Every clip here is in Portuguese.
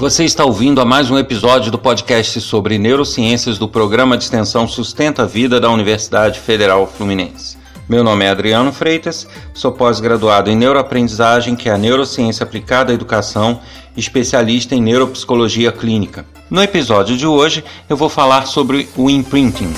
Você está ouvindo a mais um episódio do podcast sobre neurociências do programa de extensão Sustenta a Vida da Universidade Federal Fluminense. Meu nome é Adriano Freitas, sou pós-graduado em neuroaprendizagem, que é a neurociência aplicada à educação, especialista em neuropsicologia clínica. No episódio de hoje, eu vou falar sobre o imprinting.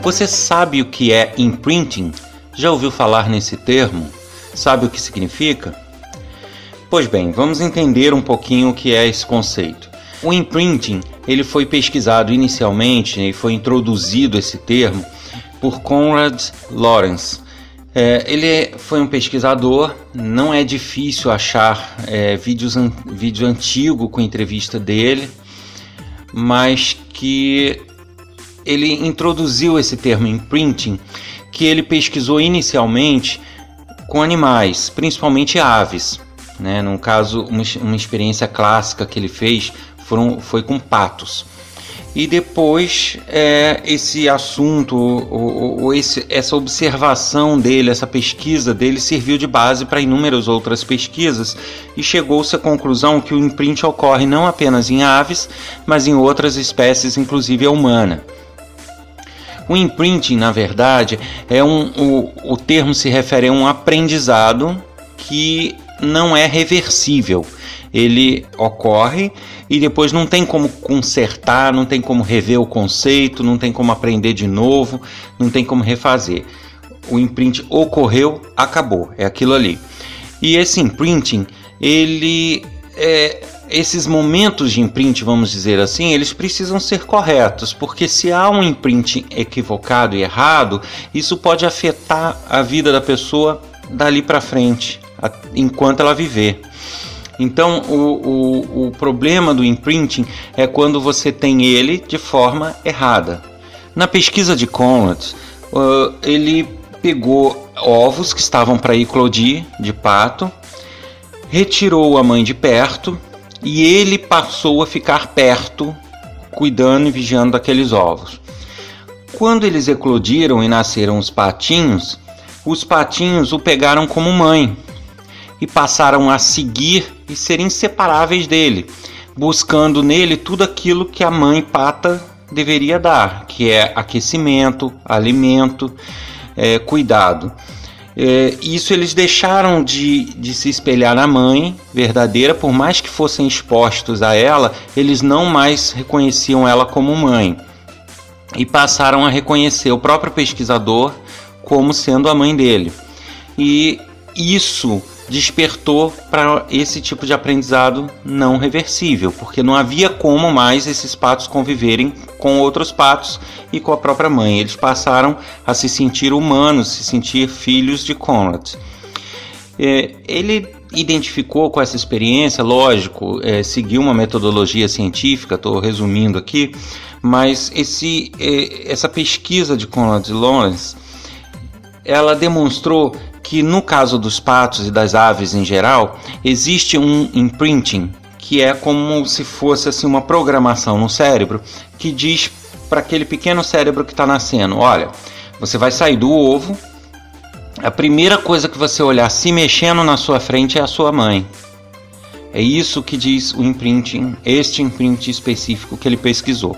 Você sabe o que é imprinting? Já ouviu falar nesse termo? Sabe o que significa? Pois bem, vamos entender um pouquinho o que é esse conceito. O imprinting, ele foi pesquisado inicialmente e foi introduzido esse termo por Conrad Lorenz. É, ele foi um pesquisador, não é difícil achar é, vídeos, an vídeo antigo com entrevista dele, mas que ele introduziu esse termo imprinting que ele pesquisou inicialmente com animais, principalmente aves. Né? No caso, uma, uma experiência clássica que ele fez foram, foi com patos. E depois é, esse assunto, ou, ou esse, essa observação dele, essa pesquisa dele serviu de base para inúmeras outras pesquisas e chegou-se à conclusão que o imprint ocorre não apenas em aves, mas em outras espécies, inclusive a humana. O imprinting, na verdade, é um, o, o termo se refere a um aprendizado que não é reversível. Ele ocorre e depois não tem como consertar, não tem como rever o conceito, não tem como aprender de novo, não tem como refazer. O imprint ocorreu, acabou, é aquilo ali. E esse imprinting, ele é, esses momentos de imprint, vamos dizer assim, eles precisam ser corretos, porque se há um imprint equivocado e errado, isso pode afetar a vida da pessoa dali para frente, enquanto ela viver. Então, o, o, o problema do imprinting é quando você tem ele de forma errada. Na pesquisa de Conrad, uh, ele pegou ovos que estavam para eclodir de pato, retirou a mãe de perto e ele passou a ficar perto, cuidando e vigiando daqueles ovos. Quando eles eclodiram e nasceram os patinhos, os patinhos o pegaram como mãe e passaram a seguir e ser inseparáveis dele, buscando nele tudo aquilo que a mãe pata deveria dar, que é aquecimento, alimento, é, cuidado. É, isso eles deixaram de, de se espelhar na mãe verdadeira, por mais que fossem expostos a ela, eles não mais reconheciam ela como mãe e passaram a reconhecer o próprio pesquisador como sendo a mãe dele. E isso despertou para esse tipo de aprendizado não reversível, porque não havia como mais esses patos conviverem com outros patos e com a própria mãe. Eles passaram a se sentir humanos, se sentir filhos de Conrad. É, ele identificou com essa experiência, lógico, é, seguiu uma metodologia científica, estou resumindo aqui, mas esse, é, essa pesquisa de Conrad Lawrence ela demonstrou que no caso dos patos e das aves em geral, existe um imprinting, que é como se fosse assim uma programação no cérebro que diz para aquele pequeno cérebro que está nascendo, olha, você vai sair do ovo, a primeira coisa que você olhar se mexendo na sua frente é a sua mãe. É isso que diz o imprinting, este imprinting específico que ele pesquisou.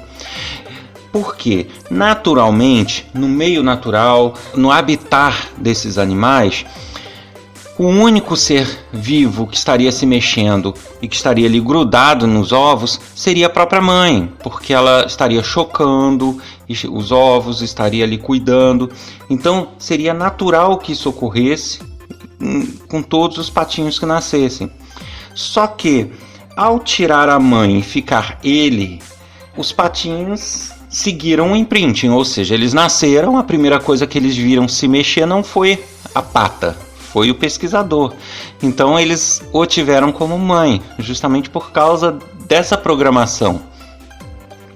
Porque, naturalmente, no meio natural, no habitat desses animais, o único ser vivo que estaria se mexendo e que estaria ali grudado nos ovos seria a própria mãe, porque ela estaria chocando os ovos, estaria ali cuidando. Então seria natural que isso ocorresse hum, com todos os patinhos que nascessem. Só que ao tirar a mãe e ficar ele, os patinhos seguiram o imprinting, ou seja, eles nasceram, a primeira coisa que eles viram se mexer não foi a pata, foi o pesquisador. Então eles o tiveram como mãe, justamente por causa dessa programação.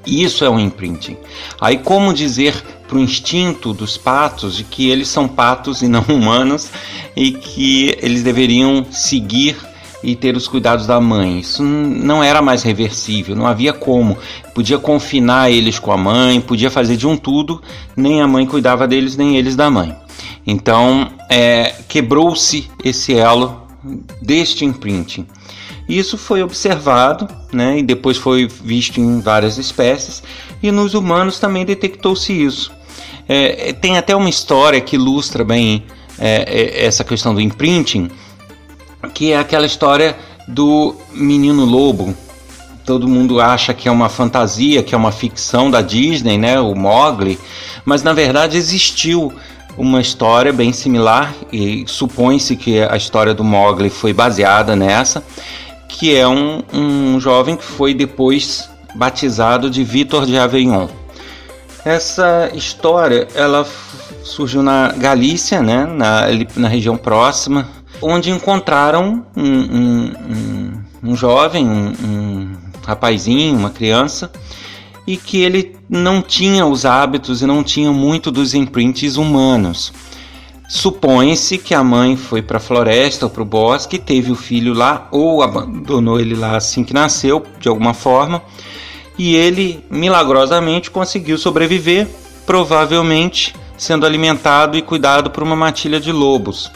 Isso é um imprinting. Aí como dizer para o instinto dos patos de que eles são patos e não humanos e que eles deveriam seguir e ter os cuidados da mãe. Isso não era mais reversível, não havia como. Podia confinar eles com a mãe, podia fazer de um tudo, nem a mãe cuidava deles, nem eles da mãe. Então, é, quebrou-se esse elo deste imprinting. Isso foi observado, né, e depois foi visto em várias espécies, e nos humanos também detectou-se isso. É, tem até uma história que ilustra bem é, é, essa questão do imprinting, que é aquela história do menino lobo. Todo mundo acha que é uma fantasia, que é uma ficção da Disney, né, o Mowgli, mas na verdade existiu uma história bem similar e supõe-se que a história do Mowgli foi baseada nessa, que é um, um jovem que foi depois batizado de Vitor de Aveyron. Essa história ela surgiu na Galícia, né, na, na região próxima, onde encontraram um, um, um, um jovem, um, rapazinho, uma criança, e que ele não tinha os hábitos e não tinha muito dos imprints humanos. Supõe-se que a mãe foi para a floresta ou para o bosque, teve o filho lá ou abandonou ele lá assim que nasceu, de alguma forma, e ele milagrosamente conseguiu sobreviver, provavelmente sendo alimentado e cuidado por uma matilha de lobos.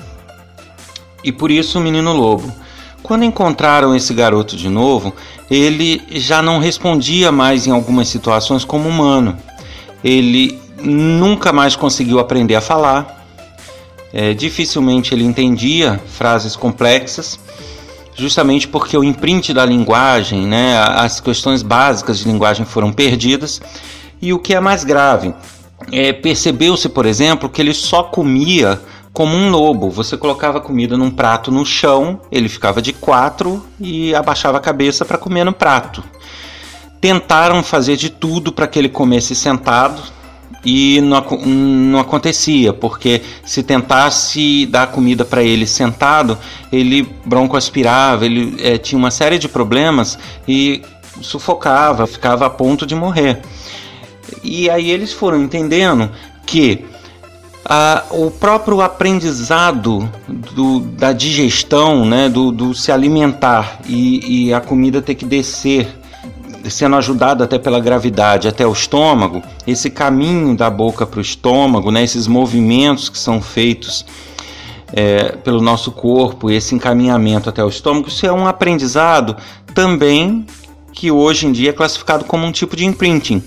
E por isso o menino lobo. Quando encontraram esse garoto de novo, ele já não respondia mais em algumas situações como humano. Ele nunca mais conseguiu aprender a falar. É, dificilmente ele entendia frases complexas, justamente porque o imprint da linguagem, né, as questões básicas de linguagem foram perdidas. E o que é mais grave, é, percebeu-se, por exemplo, que ele só comia como um lobo. Você colocava comida num prato no chão, ele ficava de quatro e abaixava a cabeça para comer no prato. Tentaram fazer de tudo para que ele comesse sentado e não, não acontecia, porque se tentasse dar comida para ele sentado, ele broncoaspirava, ele é, tinha uma série de problemas e sufocava, ficava a ponto de morrer. E aí eles foram entendendo que ah, o próprio aprendizado do, da digestão, né, do, do se alimentar e, e, a comida ter que descer, sendo ajudada até pela gravidade até o estômago, esse caminho da boca para o estômago, né, esses movimentos que são feitos é, pelo nosso corpo, esse encaminhamento até o estômago, isso é um aprendizado também que hoje em dia é classificado como um tipo de imprinting.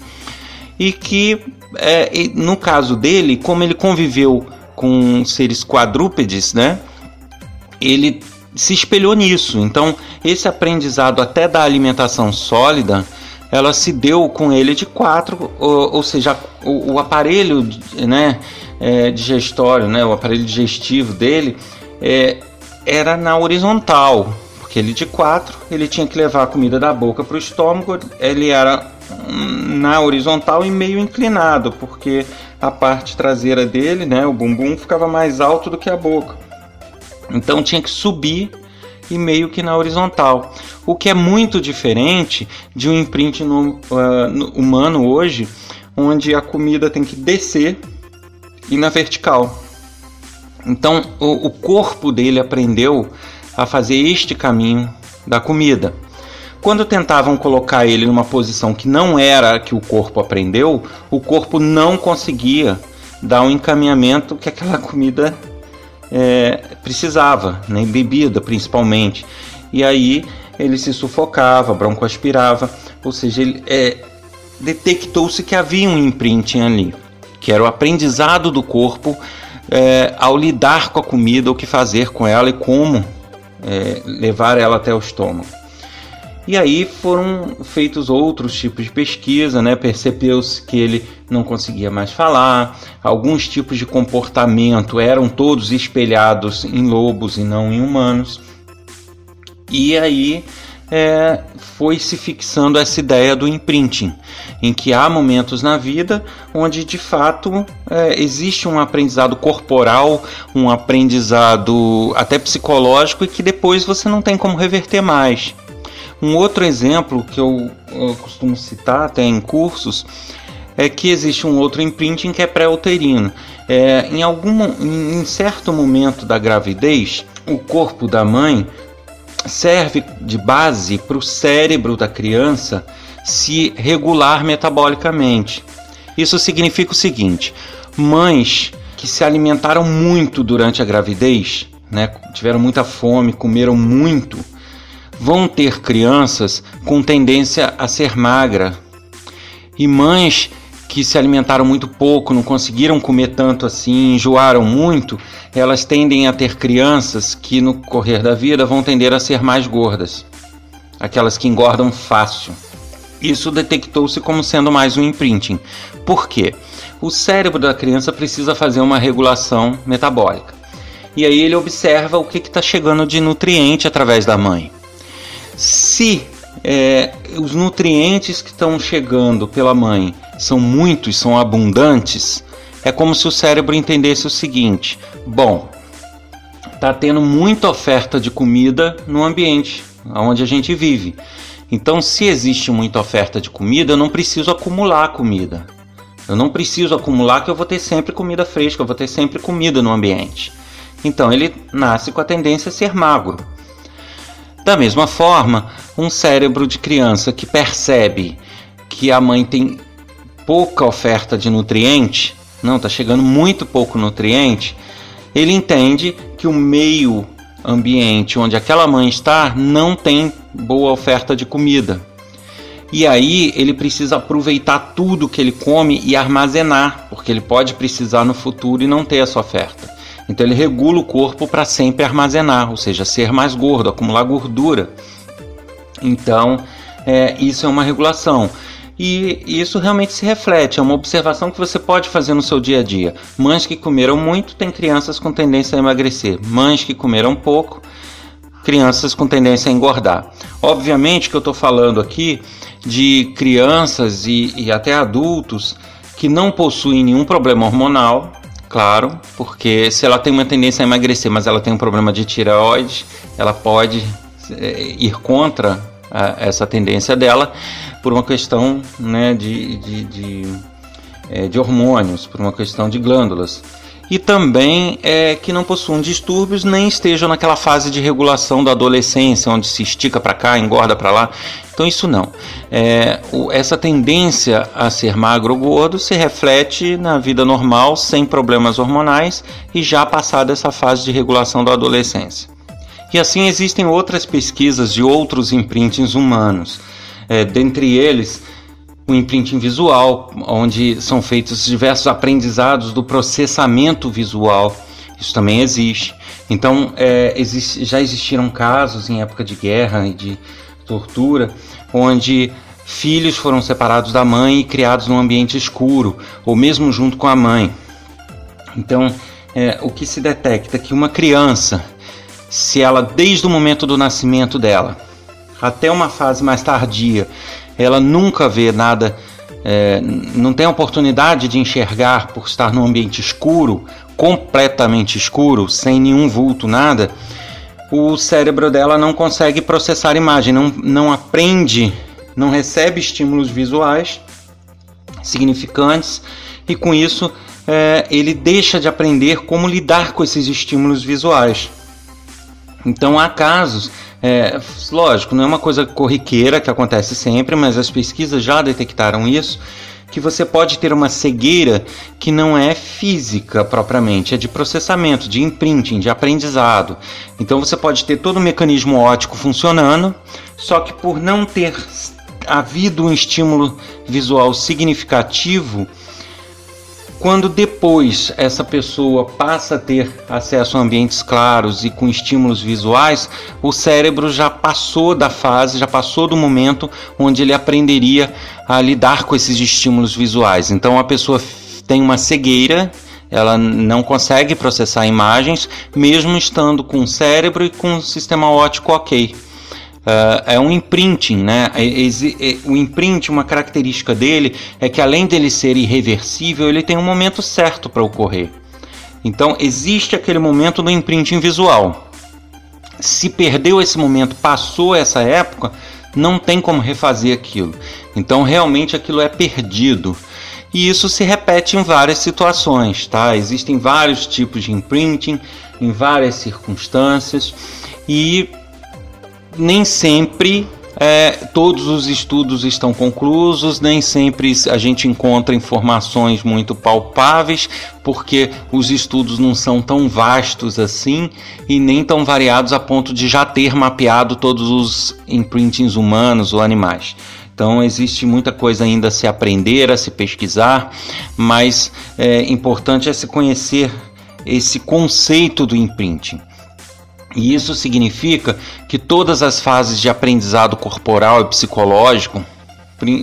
E que é, no caso dele, como ele conviveu com seres quadrúpedes, né? Ele se espelhou nisso. Então, esse aprendizado até da alimentação sólida, ela se deu com ele de quatro, ou, ou seja, o, o, aparelho, né, é, digestório, né, o aparelho digestivo dele é, era na horizontal, porque ele de quatro, ele tinha que levar a comida da boca para o estômago, ele era na horizontal e meio inclinado, porque a parte traseira dele, né, o bumbum, ficava mais alto do que a boca. Então tinha que subir e meio que na horizontal. O que é muito diferente de um imprint no, uh, no humano hoje, onde a comida tem que descer e na vertical. Então o, o corpo dele aprendeu a fazer este caminho da comida. Quando tentavam colocar ele numa posição que não era a que o corpo aprendeu, o corpo não conseguia dar o um encaminhamento que aquela comida é, precisava, né? bebida principalmente. E aí ele se sufocava, broncoaspirava, ou seja, ele, é, detectou-se que havia um imprinting ali, que era o aprendizado do corpo é, ao lidar com a comida, o que fazer com ela e como é, levar ela até o estômago. E aí foram feitos outros tipos de pesquisa, né? Percebeu-se que ele não conseguia mais falar, alguns tipos de comportamento eram todos espelhados em lobos e não em humanos. E aí é, foi se fixando essa ideia do imprinting, em que há momentos na vida onde de fato é, existe um aprendizado corporal, um aprendizado até psicológico e que depois você não tem como reverter mais. Um outro exemplo que eu, eu costumo citar até em cursos é que existe um outro imprinting que é pré-uterino. É, em algum em certo momento da gravidez, o corpo da mãe serve de base para o cérebro da criança se regular metabolicamente. Isso significa o seguinte: mães que se alimentaram muito durante a gravidez, né, tiveram muita fome, comeram muito, vão ter crianças com tendência a ser magra. E mães que se alimentaram muito pouco, não conseguiram comer tanto assim, enjoaram muito, elas tendem a ter crianças que no correr da vida vão tender a ser mais gordas, aquelas que engordam fácil. Isso detectou-se como sendo mais um imprinting. Por quê? O cérebro da criança precisa fazer uma regulação metabólica. E aí ele observa o que está chegando de nutriente através da mãe. Se é, os nutrientes que estão chegando pela mãe são muitos, são abundantes, é como se o cérebro entendesse o seguinte: bom, está tendo muita oferta de comida no ambiente onde a gente vive. Então, se existe muita oferta de comida, eu não preciso acumular comida. Eu não preciso acumular que eu vou ter sempre comida fresca, eu vou ter sempre comida no ambiente. Então, ele nasce com a tendência a ser magro. Da mesma forma, um cérebro de criança que percebe que a mãe tem pouca oferta de nutriente, não, está chegando muito pouco nutriente, ele entende que o meio ambiente onde aquela mãe está não tem boa oferta de comida. E aí ele precisa aproveitar tudo que ele come e armazenar, porque ele pode precisar no futuro e não ter essa oferta. Então ele regula o corpo para sempre armazenar, ou seja, ser mais gordo, acumular gordura. Então é, isso é uma regulação. E isso realmente se reflete, é uma observação que você pode fazer no seu dia a dia. Mães que comeram muito têm crianças com tendência a emagrecer. Mães que comeram pouco, crianças com tendência a engordar. Obviamente que eu estou falando aqui de crianças e, e até adultos que não possuem nenhum problema hormonal, claro, porque se ela tem uma tendência a emagrecer, mas ela tem um problema de tireoide, ela pode é, ir contra a, essa tendência dela por uma questão né, de, de, de, é, de hormônios, por uma questão de glândulas e também é, que não possuam distúrbios nem estejam naquela fase de regulação da adolescência, onde se estica para cá, engorda para lá. Então, isso não. É, o, essa tendência a ser magro ou gordo se reflete na vida normal, sem problemas hormonais e já passada essa fase de regulação da adolescência. E assim existem outras pesquisas de outros imprintings humanos. É, dentre eles, o imprinting visual, onde são feitos diversos aprendizados do processamento visual. Isso também existe. Então, é, existe, já existiram casos em época de guerra e de tortura, onde filhos foram separados da mãe e criados num ambiente escuro, ou mesmo junto com a mãe. Então, é, o que se detecta é que uma criança, se ela, desde o momento do nascimento dela, até uma fase mais tardia, ela nunca vê nada, é, não tem oportunidade de enxergar por estar num ambiente escuro, completamente escuro, sem nenhum vulto, nada, o cérebro dela não consegue processar imagem, não, não aprende, não recebe estímulos visuais significantes e com isso é, ele deixa de aprender como lidar com esses estímulos visuais. Então há casos é, lógico, não é uma coisa corriqueira que acontece sempre, mas as pesquisas já detectaram isso, que você pode ter uma cegueira que não é física propriamente, é de processamento, de imprinting, de aprendizado. Então você pode ter todo o mecanismo óptico funcionando, só que por não ter havido um estímulo visual significativo, quando depois essa pessoa passa a ter acesso a ambientes claros e com estímulos visuais, o cérebro já passou da fase, já passou do momento onde ele aprenderia a lidar com esses estímulos visuais. Então a pessoa tem uma cegueira, ela não consegue processar imagens, mesmo estando com o cérebro e com o sistema óptico ok. Uh, é um imprinting, né? É, é, o imprint, uma característica dele é que além dele ser irreversível, ele tem um momento certo para ocorrer. Então existe aquele momento do imprinting visual. Se perdeu esse momento, passou essa época, não tem como refazer aquilo. Então realmente aquilo é perdido. E isso se repete em várias situações, tá? Existem vários tipos de imprinting em várias circunstâncias e nem sempre é, todos os estudos estão conclusos, nem sempre a gente encontra informações muito palpáveis, porque os estudos não são tão vastos assim e nem tão variados a ponto de já ter mapeado todos os imprintings humanos ou animais. Então existe muita coisa ainda a se aprender, a se pesquisar, mas é importante é se conhecer esse conceito do imprinting. E isso significa que todas as fases de aprendizado corporal e psicológico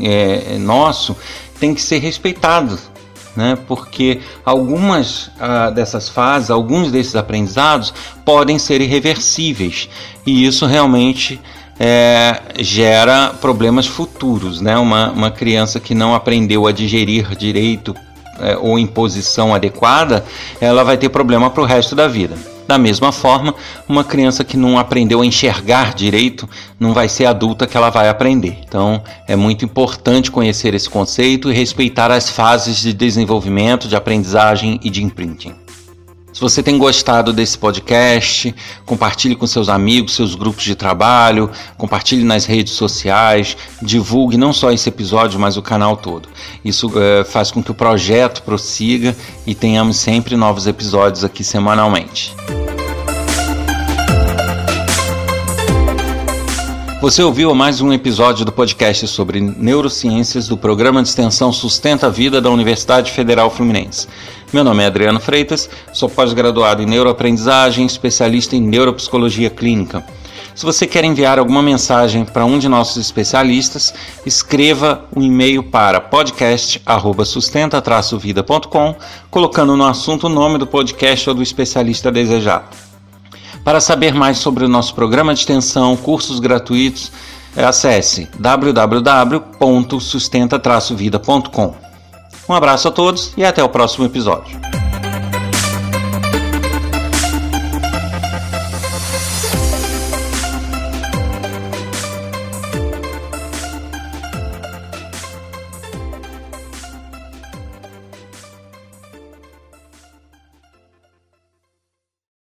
é, nosso têm que ser respeitadas, né? porque algumas ah, dessas fases, alguns desses aprendizados podem ser irreversíveis e isso realmente é, gera problemas futuros. Né? Uma, uma criança que não aprendeu a digerir direito é, ou em posição adequada, ela vai ter problema para o resto da vida. Da mesma forma, uma criança que não aprendeu a enxergar direito não vai ser adulta que ela vai aprender. Então, é muito importante conhecer esse conceito e respeitar as fases de desenvolvimento, de aprendizagem e de imprinting. Se você tem gostado desse podcast, compartilhe com seus amigos, seus grupos de trabalho, compartilhe nas redes sociais, divulgue não só esse episódio, mas o canal todo. Isso é, faz com que o projeto prossiga e tenhamos sempre novos episódios aqui semanalmente. Você ouviu mais um episódio do podcast sobre neurociências do programa de extensão Sustenta a Vida da Universidade Federal Fluminense. Meu nome é Adriano Freitas, sou pós-graduado em neuroaprendizagem, especialista em neuropsicologia clínica. Se você quer enviar alguma mensagem para um de nossos especialistas, escreva um e-mail para podcast@sustenta-vida.com, colocando no assunto o nome do podcast ou do especialista desejado. Para saber mais sobre o nosso programa de extensão, cursos gratuitos, acesse www.sustenta-vida.com. Um abraço a todos e até o próximo episódio.